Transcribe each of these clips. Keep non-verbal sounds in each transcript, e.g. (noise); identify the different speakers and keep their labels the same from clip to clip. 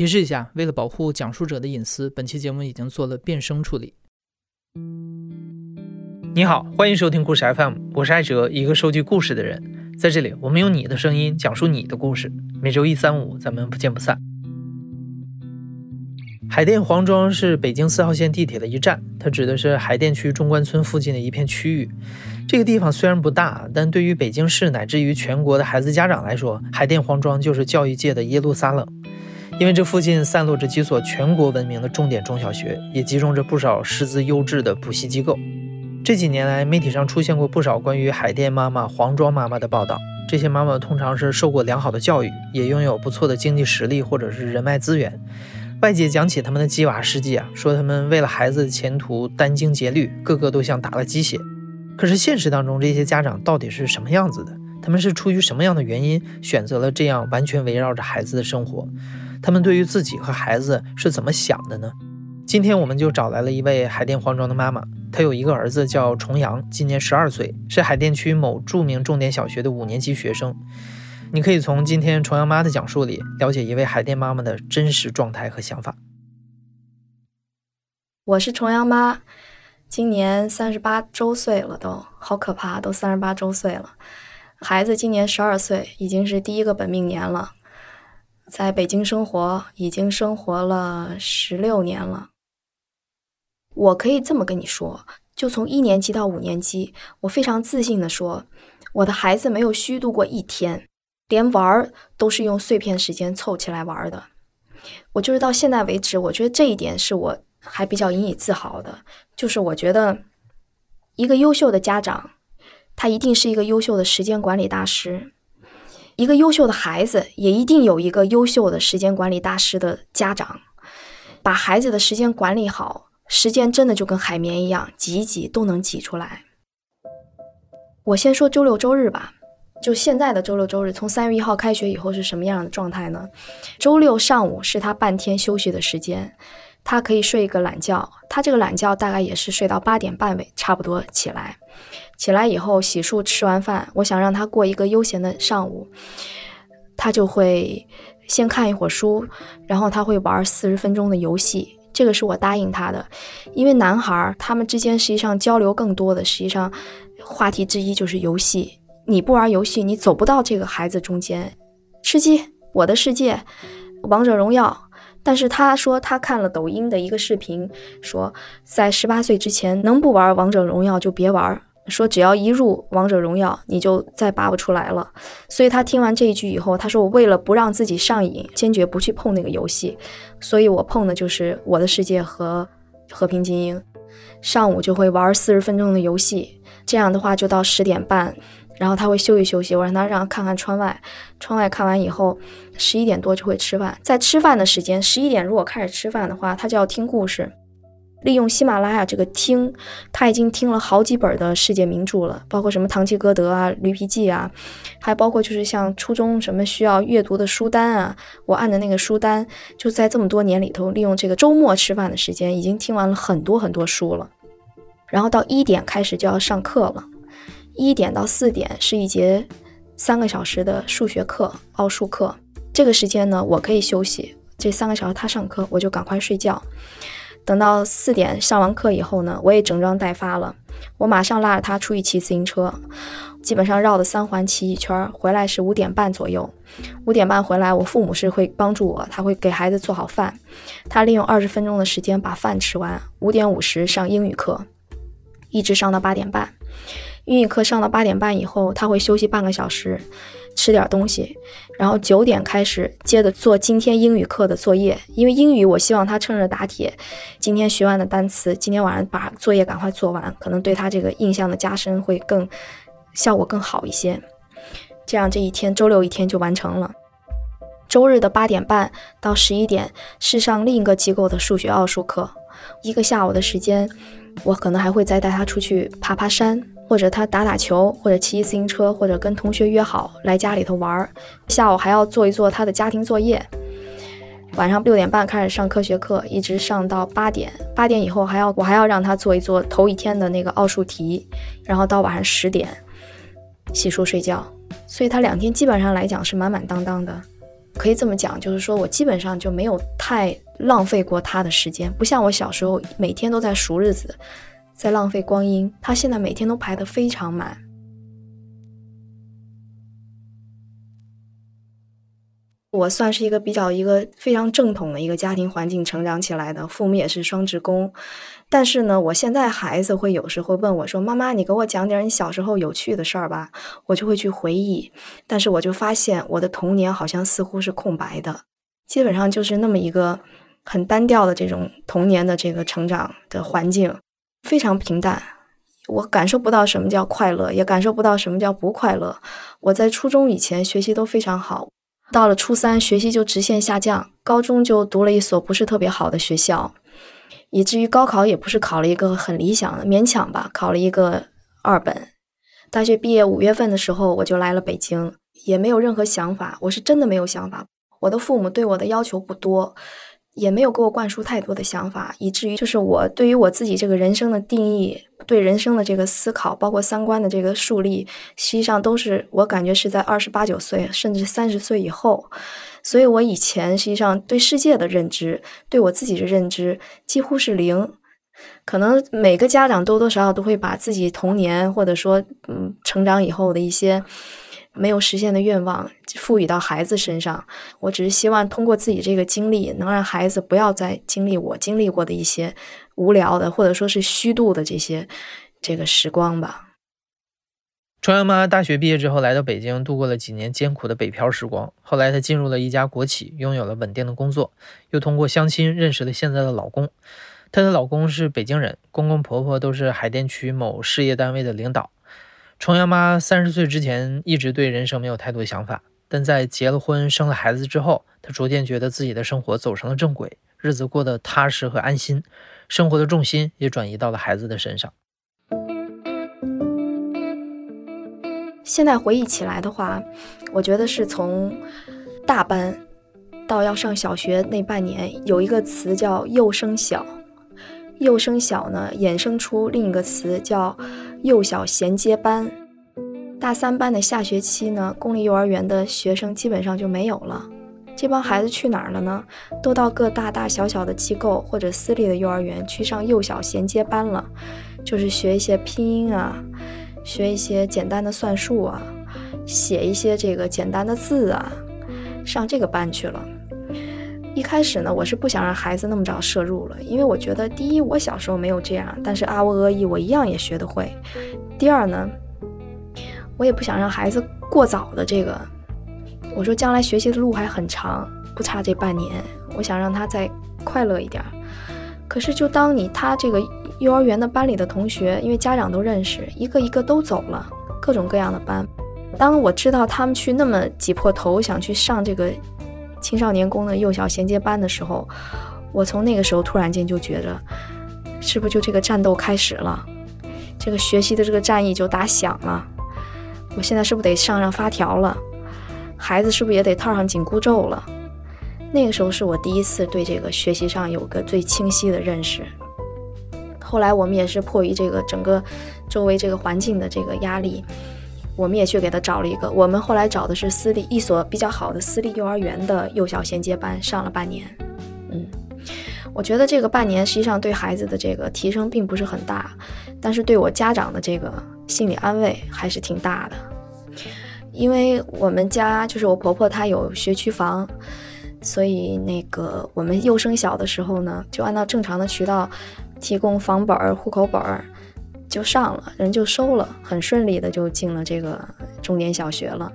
Speaker 1: 提示一下，为了保护讲述者的隐私，本期节目已经做了变声处理。你好，欢迎收听故事 FM，我是艾哲，一个收集故事的人。在这里，我们用你的声音讲述你的故事。每周一、三、五，咱们不见不散。海淀黄庄是北京四号线地铁的一站，它指的是海淀区中关村附近的一片区域。这个地方虽然不大，但对于北京市乃至于全国的孩子家长来说，海淀黄庄就是教育界的耶路撒冷。因为这附近散落着几所全国闻名的重点中小学，也集中着不少师资优质的补习机构。这几年来，媒体上出现过不少关于海淀妈妈、黄庄妈妈的报道。这些妈妈通常是受过良好的教育，也拥有不错的经济实力或者是人脉资源。外界讲起他们的鸡娃事迹啊，说他们为了孩子的前途殚精竭虑，个个都像打了鸡血。可是现实当中，这些家长到底是什么样子的？他们是出于什么样的原因选择了这样完全围绕着孩子的生活？他们对于自己和孩子是怎么想的呢？今天我们就找来了一位海淀黄庄的妈妈，她有一个儿子叫重阳，今年十二岁，是海淀区某著名重点小学的五年级学生。你可以从今天重阳妈的讲述里了解一位海淀妈妈的真实状态和想法。
Speaker 2: 我是重阳妈，今年三十八周岁了，都好可怕，都三十八周岁了。孩子今年十二岁，已经是第一个本命年了。在北京生活已经生活了十六年了，我可以这么跟你说，就从一年级到五年级，我非常自信的说，我的孩子没有虚度过一天，连玩儿都是用碎片时间凑起来玩的。我就是到现在为止，我觉得这一点是我还比较引以自豪的，就是我觉得一个优秀的家长，他一定是一个优秀的时间管理大师。一个优秀的孩子也一定有一个优秀的时间管理大师的家长，把孩子的时间管理好，时间真的就跟海绵一样，挤一挤都能挤出来。我先说周六周日吧，就现在的周六周日，从三月一号开学以后是什么样的状态呢？周六上午是他半天休息的时间，他可以睡一个懒觉，他这个懒觉大概也是睡到八点半尾，差不多起来。起来以后洗漱，吃完饭，我想让他过一个悠闲的上午，他就会先看一会儿书，然后他会玩四十分钟的游戏。这个是我答应他的，因为男孩儿他们之间实际上交流更多的，实际上话题之一就是游戏。你不玩游戏，你走不到这个孩子中间。吃鸡、我的世界、王者荣耀，但是他说他看了抖音的一个视频，说在十八岁之前能不玩王者荣耀就别玩。说只要一入王者荣耀，你就再拔不出来了。所以他听完这一句以后，他说：“我为了不让自己上瘾，坚决不去碰那个游戏。所以我碰的就是《我的世界》和《和平精英》。上午就会玩四十分钟的游戏，这样的话就到十点半，然后他会休息休息。我让他让看看窗外，窗外看完以后，十一点多就会吃饭。在吃饭的时间，十一点如果开始吃饭的话，他就要听故事。”利用喜马拉雅这个听，他已经听了好几本的世界名著了，包括什么《堂吉诃德》啊、《驴皮记》啊，还包括就是像初中什么需要阅读的书单啊。我按的那个书单，就在这么多年里头，利用这个周末吃饭的时间，已经听完了很多很多书了。然后到一点开始就要上课了，一点到四点是一节三个小时的数学课、奥数课。这个时间呢，我可以休息，这三个小时他上课，我就赶快睡觉。等到四点上完课以后呢，我也整装待发了。我马上拉着他出去骑自行车，基本上绕的三环骑一圈，回来是五点半左右。五点半回来，我父母是会帮助我，他会给孩子做好饭。他利用二十分钟的时间把饭吃完。五点五十上英语课，一直上到八点半。英语课上到八点半以后，他会休息半个小时。吃点东西，然后九点开始接着做今天英语课的作业。因为英语，我希望他趁热打铁，今天学完的单词，今天晚上把作业赶快做完，可能对他这个印象的加深会更效果更好一些。这样这一天周六一天就完成了。周日的八点半到十一点是上另一个机构的数学奥数课，一个下午的时间，我可能还会再带他出去爬爬山。或者他打打球，或者骑自行车，或者跟同学约好来家里头玩儿。下午还要做一做他的家庭作业。晚上六点半开始上科学课，一直上到八点。八点以后还要我还要让他做一做头一天的那个奥数题，然后到晚上十点洗漱睡觉。所以他两天基本上来讲是满满当当的。可以这么讲，就是说我基本上就没有太浪费过他的时间，不像我小时候每天都在数日子，在浪费光阴。他现在每天都排得非常满。我算是一个比较一个非常正统的一个家庭环境成长起来的，父母也是双职工。但是呢，我现在孩子会有时会问我说：“妈妈，你给我讲点你小时候有趣的事儿吧。”我就会去回忆，但是我就发现我的童年好像似乎是空白的，基本上就是那么一个很单调的这种童年的这个成长的环境，非常平淡。我感受不到什么叫快乐，也感受不到什么叫不快乐。我在初中以前学习都非常好。到了初三，学习就直线下降，高中就读了一所不是特别好的学校，以至于高考也不是考了一个很理想的，勉强吧，考了一个二本。大学毕业五月份的时候，我就来了北京，也没有任何想法，我是真的没有想法。我的父母对我的要求不多。也没有给我灌输太多的想法，以至于就是我对于我自己这个人生的定义，对人生的这个思考，包括三观的这个树立，实际上都是我感觉是在二十八九岁，甚至三十岁以后。所以我以前实际上对世界的认知，对我自己的认知几乎是零。可能每个家长多多少少都会把自己童年或者说嗯成长以后的一些。没有实现的愿望赋予到孩子身上，我只是希望通过自己这个经历，能让孩子不要再经历我经历过的一些无聊的或者说是虚度的这些这个时光吧。
Speaker 1: 川阳妈大学毕业之后来到北京，度过了几年艰苦的北漂时光。后来她进入了一家国企，拥有了稳定的工作，又通过相亲认识了现在的老公。她的老公是北京人，公公婆婆都是海淀区某事业单位的领导。重阳妈三十岁之前一直对人生没有太多想法，但在结了婚、生了孩子之后，她逐渐觉得自己的生活走上了正轨，日子过得踏实和安心，生活的重心也转移到了孩子的身上。
Speaker 2: 现在回忆起来的话，我觉得是从大班到要上小学那半年，有一个词叫“幼升小”。幼升小呢，衍生出另一个词叫“幼小衔接班”。大三班的下学期呢，公立幼儿园的学生基本上就没有了。这帮孩子去哪儿了呢？都到各大大小小的机构或者私立的幼儿园去上幼小衔接班了，就是学一些拼音啊，学一些简单的算术啊，写一些这个简单的字啊，上这个班去了。一开始呢，我是不想让孩子那么早摄入了，因为我觉得，第一，我小时候没有这样，但是啊喔呃一我一样也学得会；第二呢，我也不想让孩子过早的这个，我说将来学习的路还很长，不差这半年，我想让他再快乐一点。可是就当你他这个幼儿园的班里的同学，因为家长都认识，一个一个都走了，各种各样的班。当我知道他们去那么挤破头想去上这个。青少年宫的幼小衔接班的时候，我从那个时候突然间就觉着，是不是就这个战斗开始了？这个学习的这个战役就打响了。我现在是不是得上上发条了？孩子是不是也得套上紧箍咒了？那个时候是我第一次对这个学习上有个最清晰的认识。后来我们也是迫于这个整个周围这个环境的这个压力。我们也去给他找了一个，我们后来找的是私立一所比较好的私立幼儿园的幼小衔接班，上了半年。嗯，我觉得这个半年实际上对孩子的这个提升并不是很大，但是对我家长的这个心理安慰还是挺大的。因为我们家就是我婆婆她有学区房，所以那个我们幼升小的时候呢，就按照正常的渠道提供房本、户口本儿。就上了，人就收了，很顺利的就进了这个重点小学了。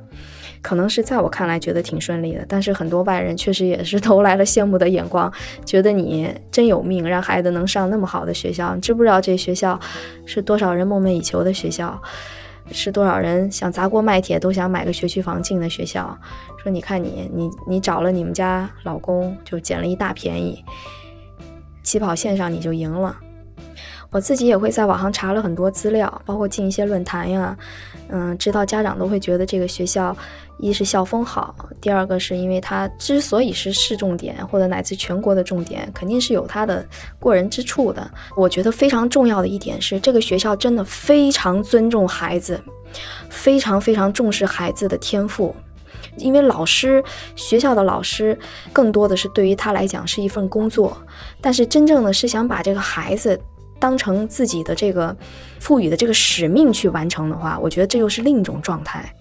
Speaker 2: 可能是在我看来觉得挺顺利的，但是很多外人确实也是 (laughs) 投来了羡慕的眼光，觉得你真有命，让孩子能上那么好的学校。你知不知道这学校是多少人梦寐以求的学校，是多少人想砸锅卖铁都想买个学区房进的学校？说你看你，你你找了你们家老公就捡了一大便宜，起跑线上你就赢了。我自己也会在网上查了很多资料，包括进一些论坛呀，嗯，知道家长都会觉得这个学校，一是校风好，第二个是因为它之所以是市重点或者乃至全国的重点，肯定是有它的过人之处的。我觉得非常重要的一点是，这个学校真的非常尊重孩子，非常非常重视孩子的天赋。因为老师学校的老师更多的是对于他来讲是一份工作，但是真正的是想把这个孩子当成自己的这个赋予的这个使命去完成的话，我觉得这又是另一种状态。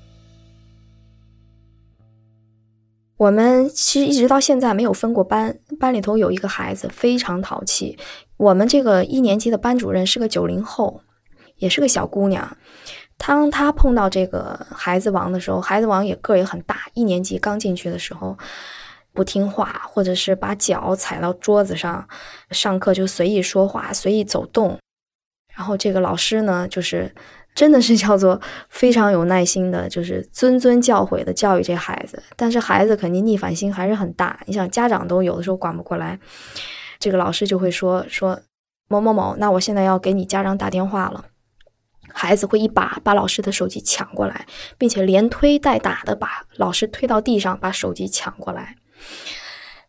Speaker 2: 我们其实一直到现在没有分过班，班里头有一个孩子非常淘气。我们这个一年级的班主任是个九零后，也是个小姑娘。当她碰到这个孩子王的时候，孩子王也个儿也很大，一年级刚进去的时候不听话，或者是把脚踩到桌子上，上课就随意说话、随意走动。然后这个老师呢，就是。真的是叫做非常有耐心的，就是谆谆教诲的教育这孩子，但是孩子肯定逆反心还是很大。你想，家长都有的时候管不过来，这个老师就会说说某某某，那我现在要给你家长打电话了。孩子会一把把老师的手机抢过来，并且连推带打的把老师推到地上，把手机抢过来。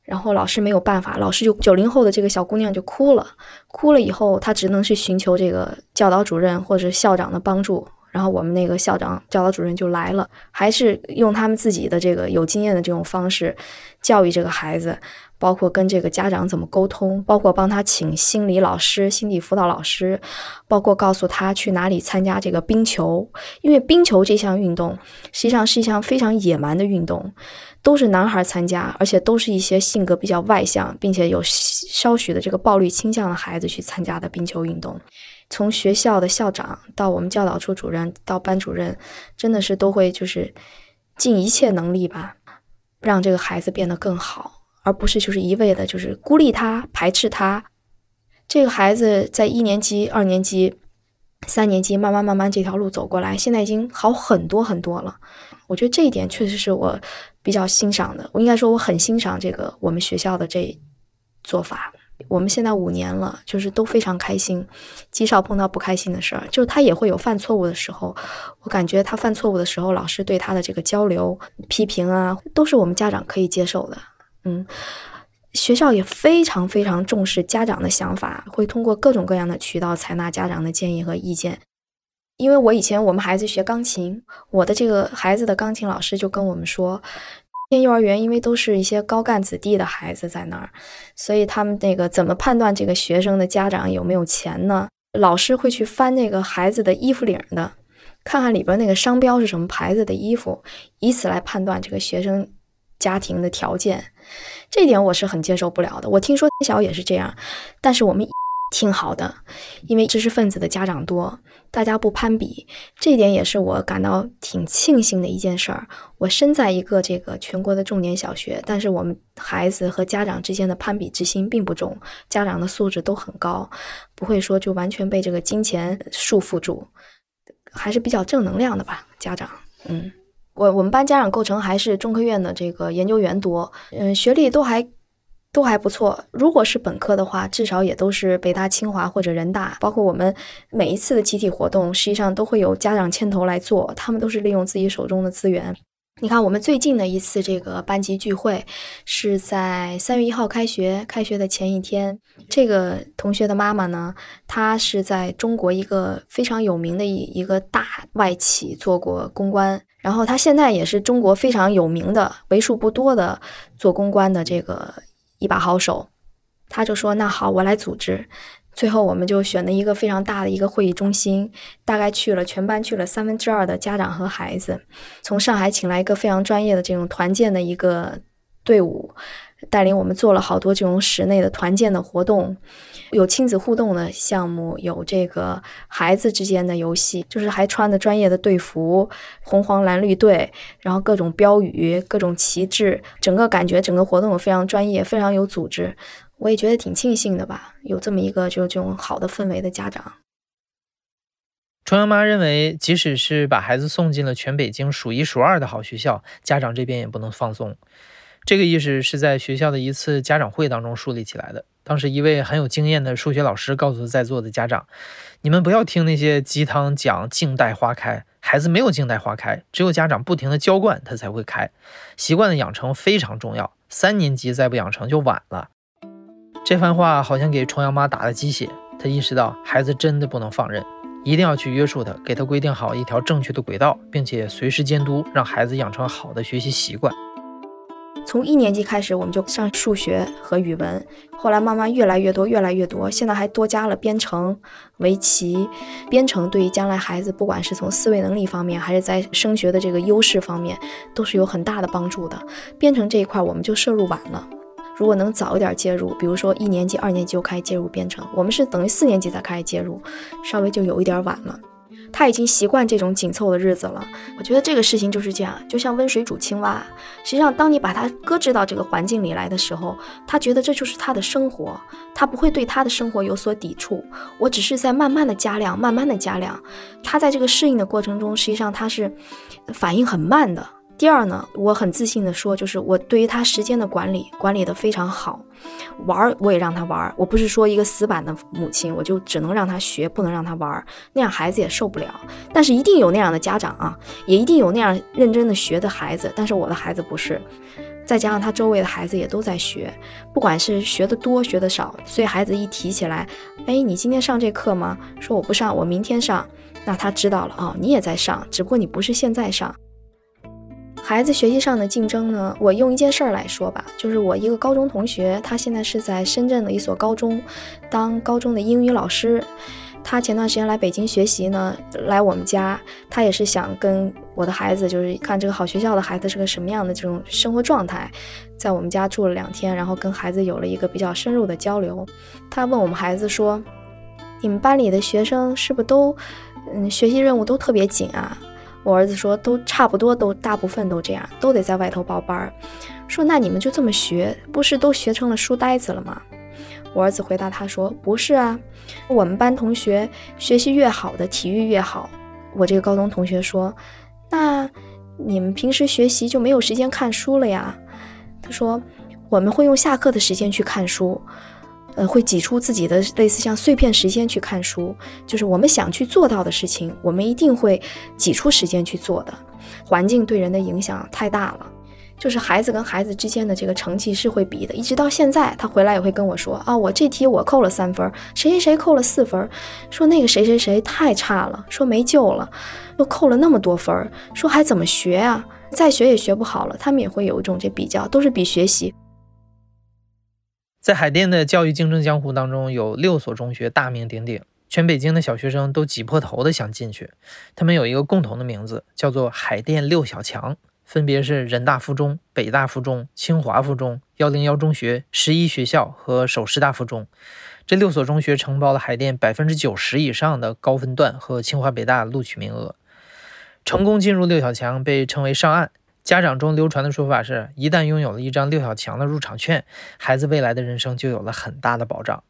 Speaker 2: 然后老师没有办法，老师就九零后的这个小姑娘就哭了，哭了以后，她只能去寻求这个教导主任或者校长的帮助。然后我们那个校长、教导主任就来了，还是用他们自己的这个有经验的这种方式教育这个孩子。包括跟这个家长怎么沟通，包括帮他请心理老师、心理辅导老师，包括告诉他去哪里参加这个冰球，因为冰球这项运动实际上是一项非常野蛮的运动，都是男孩参加，而且都是一些性格比较外向，并且有稍许的这个暴力倾向的孩子去参加的冰球运动。从学校的校长到我们教导处主任到班主任，真的是都会就是尽一切能力吧，让这个孩子变得更好。而不是就是一味的，就是孤立他、排斥他。这个孩子在一年级、二年级、三年级，慢慢慢慢这条路走过来，现在已经好很多很多了。我觉得这一点确实是我比较欣赏的。我应该说我很欣赏这个我们学校的这做法。我们现在五年了，就是都非常开心，极少碰到不开心的事儿。就是他也会有犯错误的时候，我感觉他犯错误的时候，老师对他的这个交流、批评啊，都是我们家长可以接受的。嗯，学校也非常非常重视家长的想法，会通过各种各样的渠道采纳家长的建议和意见。因为我以前我们孩子学钢琴，我的这个孩子的钢琴老师就跟我们说，天幼儿园因为都是一些高干子弟的孩子在那儿，所以他们那个怎么判断这个学生的家长有没有钱呢？老师会去翻那个孩子的衣服领的，看看里边那个商标是什么牌子的衣服，以此来判断这个学生。家庭的条件，这点我是很接受不了的。我听说小也是这样，但是我们 (laughs) 挺好的，因为知识分子的家长多，大家不攀比，这一点也是我感到挺庆幸的一件事儿。我身在一个这个全国的重点小学，但是我们孩子和家长之间的攀比之心并不重，家长的素质都很高，不会说就完全被这个金钱束缚住，还是比较正能量的吧。家长，嗯。我我们班家长构成还是中科院的这个研究员多，嗯，学历都还都还不错。如果是本科的话，至少也都是北大、清华或者人大。包括我们每一次的集体活动，实际上都会有家长牵头来做，他们都是利用自己手中的资源。你看，我们最近的一次这个班级聚会是在三月一号开学，开学的前一天。这个同学的妈妈呢，她是在中国一个非常有名的一一个大外企做过公关。然后她现在也是中国非常有名的、为数不多的做公关的这个一把好手。他就说：“那好，我来组织。”最后我们就选了一个非常大的一个会议中心，大概去了全班去了三分之二的家长和孩子，从上海请来一个非常专业的这种团建的一个队伍。带领我们做了好多这种室内的团建的活动，有亲子互动的项目，有这个孩子之间的游戏，就是还穿的专业的队服，红黄蓝绿队，然后各种标语、各种旗帜，整个感觉整个活动非常专业，非常有组织。我也觉得挺庆幸的吧，有这么一个就这种好的氛围的家长。
Speaker 1: 重阳妈认为，即使是把孩子送进了全北京数一数二的好学校，家长这边也不能放松。这个意识是在学校的一次家长会当中树立起来的。当时，一位很有经验的数学老师告诉在座的家长：“你们不要听那些鸡汤讲静待花开，孩子没有静待花开，只有家长不停的浇灌，它才会开。习惯的养成非常重要，三年级再不养成就晚了。”这番话好像给重阳妈打了鸡血，她意识到孩子真的不能放任。一定要去约束他，给他规定好一条正确的轨道，并且随时监督，让孩子养成好的学习习惯。
Speaker 2: 从一年级开始，我们就上数学和语文，后来慢慢越来越多，越来越多。现在还多加了编程、围棋。编程对于将来孩子，不管是从思维能力方面，还是在升学的这个优势方面，都是有很大的帮助的。编程这一块，我们就摄入晚了。如果能早一点介入，比如说一年级、二年级就开始介入编程，我们是等于四年级才开始介入，稍微就有一点晚了。他已经习惯这种紧凑的日子了。我觉得这个事情就是这样，就像温水煮青蛙。实际上，当你把他搁置到这个环境里来的时候，他觉得这就是他的生活，他不会对他的生活有所抵触。我只是在慢慢的加量，慢慢的加量。他在这个适应的过程中，实际上他是反应很慢的。第二呢，我很自信的说，就是我对于他时间的管理管理的非常好，玩儿我也让他玩儿，我不是说一个死板的母亲，我就只能让他学，不能让他玩儿，那样孩子也受不了。但是一定有那样的家长啊，也一定有那样认真的学的孩子，但是我的孩子不是，再加上他周围的孩子也都在学，不管是学的多学的少，所以孩子一提起来，哎，你今天上这课吗？说我不上，我明天上，那他知道了啊，你也在上，只不过你不是现在上。孩子学习上的竞争呢？我用一件事儿来说吧，就是我一个高中同学，他现在是在深圳的一所高中当高中的英语老师。他前段时间来北京学习呢，来我们家，他也是想跟我的孩子，就是看这个好学校的孩子是个什么样的这种生活状态，在我们家住了两天，然后跟孩子有了一个比较深入的交流。他问我们孩子说：“你们班里的学生是不是都，嗯，学习任务都特别紧啊？”我儿子说，都差不多，都大部分都这样，都得在外头报班儿。说那你们就这么学，不是都学成了书呆子了吗？我儿子回答他说，不是啊，我们班同学学习越好的体育越好。我这个高中同学说，那你们平时学习就没有时间看书了呀？他说，我们会用下课的时间去看书。呃，会挤出自己的类似像碎片时间去看书，就是我们想去做到的事情，我们一定会挤出时间去做的。环境对人的影响太大了，就是孩子跟孩子之间的这个成绩是会比的。一直到现在，他回来也会跟我说啊，我这题我扣了三分，谁谁谁扣了四分，说那个谁谁谁太差了，说没救了，又扣了那么多分，说还怎么学啊？再学也学不好了。他们也会有一种这比较，都是比学习。
Speaker 1: 在海淀的教育竞争江湖当中，有六所中学大名鼎鼎，全北京的小学生都挤破头的想进去。他们有一个共同的名字，叫做海淀六小强，分别是人大附中、北大附中、清华附中、幺零幺中学、十一学校和首师大附中。这六所中学承包了海淀百分之九十以上的高分段和清华北大录取名额。成功进入六小强被称为上岸。家长中流传的说法是，一旦拥有了一张六小强的入场券，孩子未来的人生就有了很大的保障。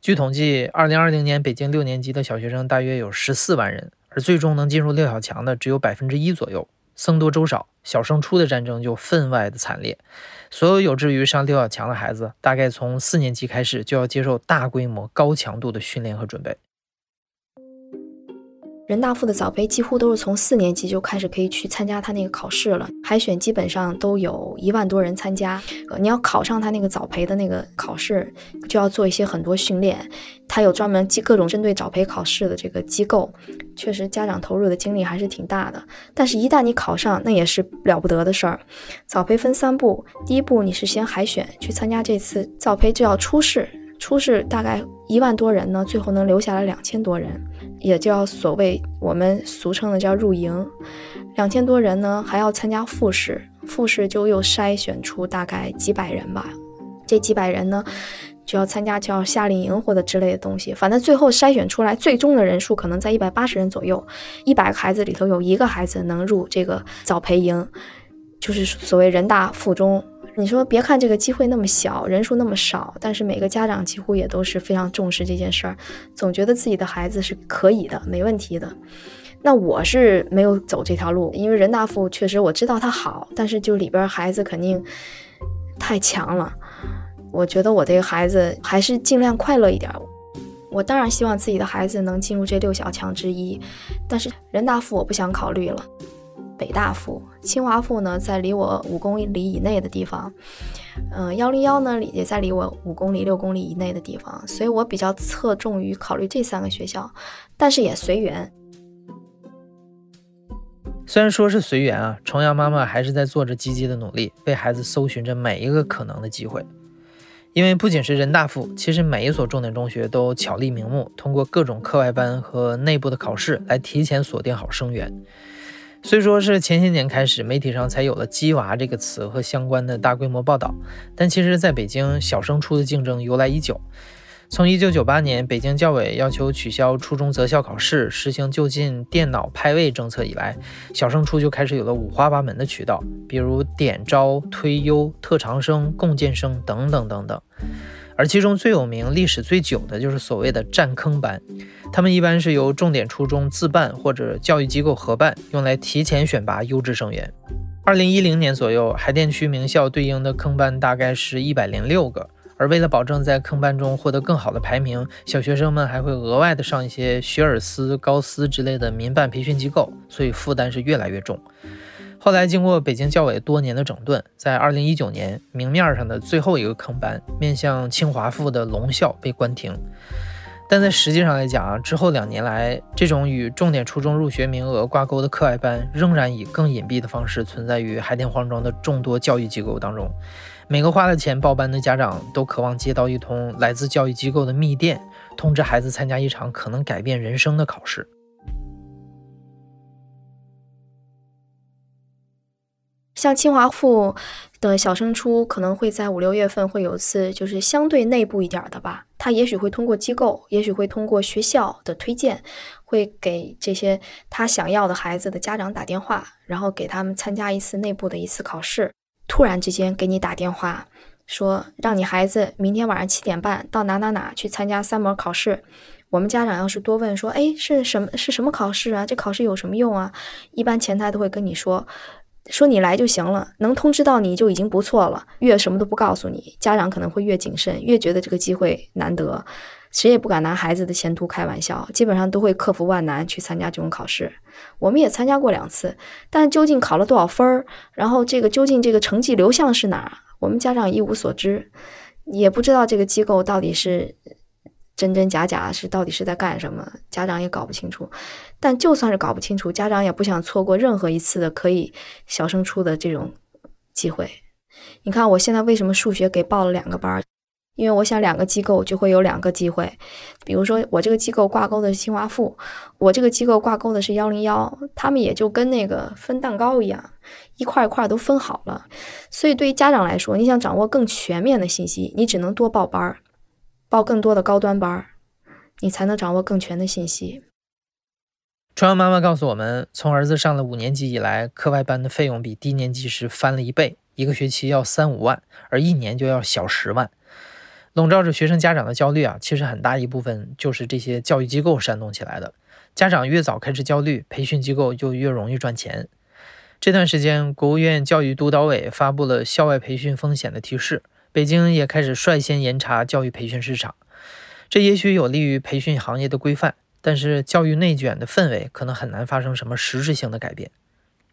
Speaker 1: 据统计，二零二零年北京六年级的小学生大约有十四万人，而最终能进入六小强的只有百分之一左右，僧多粥少，小升初的战争就分外的惨烈。所有有志于上六小强的孩子，大概从四年级开始就要接受大规模、高强度的训练和准备。
Speaker 2: 人大附的早培几乎都是从四年级就开始可以去参加他那个考试了，海选基本上都有一万多人参加。呃，你要考上他那个早培的那个考试，就要做一些很多训练。他有专门各种针对早培考试的这个机构，确实家长投入的精力还是挺大的。但是，一旦你考上，那也是了不得的事儿。早培分三步，第一步你是先海选去参加这次早培，就要初试。初试大概一万多人呢，最后能留下来两千多人，也叫所谓我们俗称的叫入营。两千多人呢，还要参加复试，复试就又筛选出大概几百人吧。这几百人呢，就要参加叫夏令营或者之类的东西。反正最后筛选出来，最终的人数可能在一百八十人左右。一百个孩子里头有一个孩子能入这个早培营，就是所谓人大附中。你说别看这个机会那么小，人数那么少，但是每个家长几乎也都是非常重视这件事儿，总觉得自己的孩子是可以的，没问题的。那我是没有走这条路，因为人大附确实我知道他好，但是就里边孩子肯定太强了。我觉得我这个孩子还是尽量快乐一点。我当然希望自己的孩子能进入这六小强之一，但是人大附我不想考虑了。北大附，清华附呢在离我五公里以内的地方，嗯，幺零幺呢也在离我五公里、六公里以内的地方，所以我比较侧重于考虑这三个学校，但是也随缘。
Speaker 1: 虽然说是随缘啊，重阳妈妈还是在做着积极的努力，为孩子搜寻着每一个可能的机会。因为不仅是人大附，其实每一所重点中学都巧立名目，通过各种课外班和内部的考试来提前锁定好生源。虽说是前些年开始，媒体上才有了“鸡娃”这个词和相关的大规模报道，但其实在北京，小升初的竞争由来已久。从一九九八年北京教委要求取消初中择校考试，实行就近电脑派位政策以来，小升初就开始有了五花八门的渠道，比如点招、推优、特长生、共建生等等等等。而其中最有名、历史最久的就是所谓的占坑班，他们一般是由重点初中自办或者教育机构合办，用来提前选拔优质生源。二零一零年左右，海淀区名校对应的坑班大概是一百零六个。而为了保证在坑班中获得更好的排名，小学生们还会额外的上一些学而思、高思之类的民办培训机构，所以负担是越来越重。后来经过北京教委多年的整顿，在二零一九年，明面上的最后一个坑班面向清华附的龙校被关停。但在实际上来讲啊，之后两年来，这种与重点初中入学名额挂钩的课外班，仍然以更隐蔽的方式存在于海淀黄庄的众多教育机构当中。每个花了钱报班的家长都渴望接到一通来自教育机构的密电，通知孩子参加一场可能改变人生的考试。
Speaker 2: 像清华附的小升初，可能会在五六月份会有一次，就是相对内部一点的吧。他也许会通过机构，也许会通过学校的推荐，会给这些他想要的孩子的家长打电话，然后给他们参加一次内部的一次考试。突然之间给你打电话，说让你孩子明天晚上七点半到哪哪哪去参加三模考试。我们家长要是多问说，哎，是什么是什么考试啊？这考试有什么用啊？一般前台都会跟你说。说你来就行了，能通知到你就已经不错了。越什么都不告诉你，家长可能会越谨慎，越觉得这个机会难得，谁也不敢拿孩子的前途开玩笑，基本上都会克服万难去参加这种考试。我们也参加过两次，但究竟考了多少分儿，然后这个究竟这个成绩流向是哪儿，我们家长一无所知，也不知道这个机构到底是。真真假假是到底是在干什么？家长也搞不清楚。但就算是搞不清楚，家长也不想错过任何一次的可以小升初的这种机会。你看，我现在为什么数学给报了两个班？因为我想两个机构就会有两个机会。比如说，我这个机构挂钩的是清华附，我这个机构挂钩的是幺零幺，他们也就跟那个分蛋糕一样，一块一块都分好了。所以对于家长来说，你想掌握更全面的信息，你只能多报班儿。报更多的高端班儿，你才能掌握更全的信息。
Speaker 1: 重阳妈妈告诉我们，从儿子上了五年级以来，课外班的费用比低年级时翻了一倍，一个学期要三五万，而一年就要小十万。笼罩着学生家长的焦虑啊，其实很大一部分就是这些教育机构煽动起来的。家长越早开始焦虑，培训机构就越容易赚钱。这段时间，国务院教育督导委发布了校外培训风险的提示。北京也开始率先严查教育培训市场，这也许有利于培训行业的规范，但是教育内卷的氛围可能很难发生什么实质性的改变。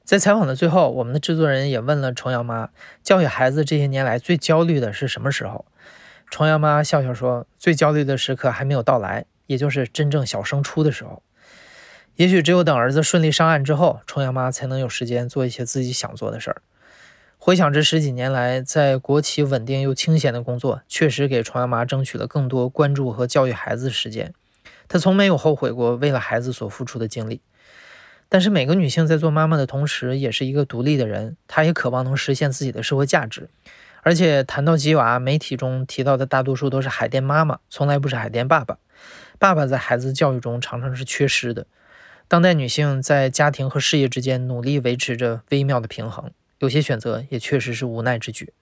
Speaker 1: 在采访的最后，我们的制作人也问了重阳妈，教育孩子这些年来最焦虑的是什么时候？重阳妈笑笑说，最焦虑的时刻还没有到来，也就是真正小升初的时候。也许只有等儿子顺利上岸之后，重阳妈才能有时间做一些自己想做的事儿。回想这十几年来，在国企稳定又清闲的工作，确实给重阳妈争取了更多关注和教育孩子的时间。她从没有后悔过为了孩子所付出的精力。但是每个女性在做妈妈的同时，也是一个独立的人，她也渴望能实现自己的社会价值。而且谈到吉娃，媒体中提到的大多数都是海淀妈妈，从来不是海淀爸爸。爸爸在孩子教育中常常是缺失的。当代女性在家庭和事业之间努力维持着微妙的平衡。有些选择也确实是无奈之举。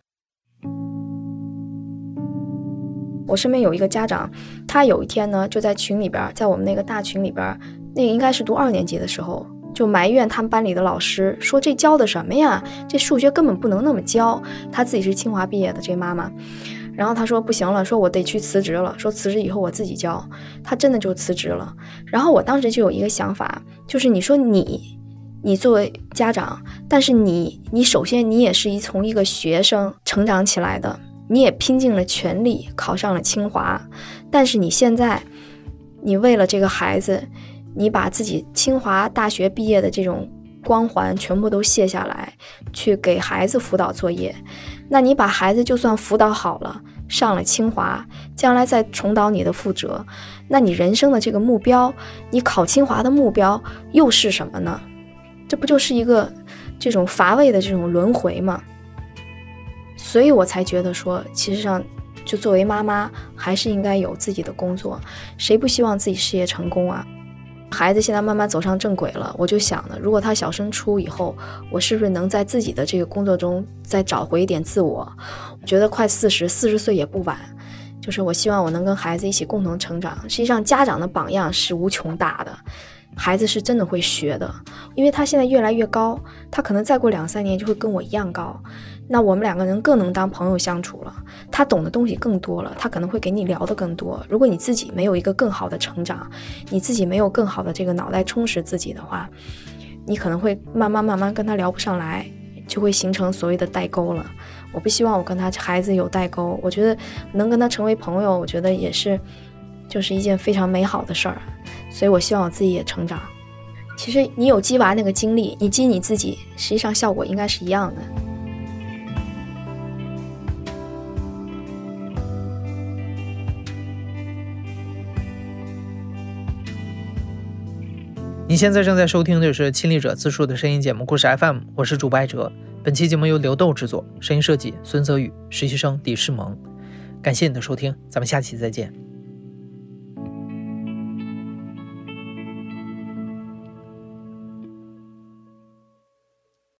Speaker 2: 我身边有一个家长，他有一天呢，就在群里边，在我们那个大群里边，那应该是读二年级的时候，就埋怨他们班里的老师，说这教的什么呀？这数学根本不能那么教。他自己是清华毕业的，这妈妈，然后他说不行了，说我得去辞职了，说辞职以后我自己教。他真的就辞职了。然后我当时就有一个想法，就是你说你。你作为家长，但是你你首先你也是一从一个学生成长起来的，你也拼尽了全力考上了清华，但是你现在，你为了这个孩子，你把自己清华大学毕业的这种光环全部都卸下来，去给孩子辅导作业，那你把孩子就算辅导好了。上了清华，将来再重蹈你的覆辙，那你人生的这个目标，你考清华的目标又是什么呢？这不就是一个这种乏味的这种轮回吗？所以我才觉得说，其实上，就作为妈妈，还是应该有自己的工作，谁不希望自己事业成功啊？孩子现在慢慢走上正轨了，我就想呢，如果他小升初以后，我是不是能在自己的这个工作中再找回一点自我？我觉得快四十，四十岁也不晚。就是我希望我能跟孩子一起共同成长。实际上，家长的榜样是无穷大的，孩子是真的会学的，因为他现在越来越高，他可能再过两三年就会跟我一样高。那我们两个人更能当朋友相处了，他懂的东西更多了，他可能会给你聊的更多。如果你自己没有一个更好的成长，你自己没有更好的这个脑袋充实自己的话，你可能会慢慢慢慢跟他聊不上来，就会形成所谓的代沟了。我不希望我跟他孩子有代沟，我觉得能跟他成为朋友，我觉得也是就是一件非常美好的事儿。所以我希望我自己也成长。其实你有鸡娃那个经历，你激你自己，实际上效果应该是一样的。
Speaker 1: 你现在正在收听的是亲历者自述的声音节目《故事 FM》，我是主播艾哲。本期节目由刘豆制作，声音设计孙泽宇，实习生李世萌。感谢你的收听，咱们下期再见。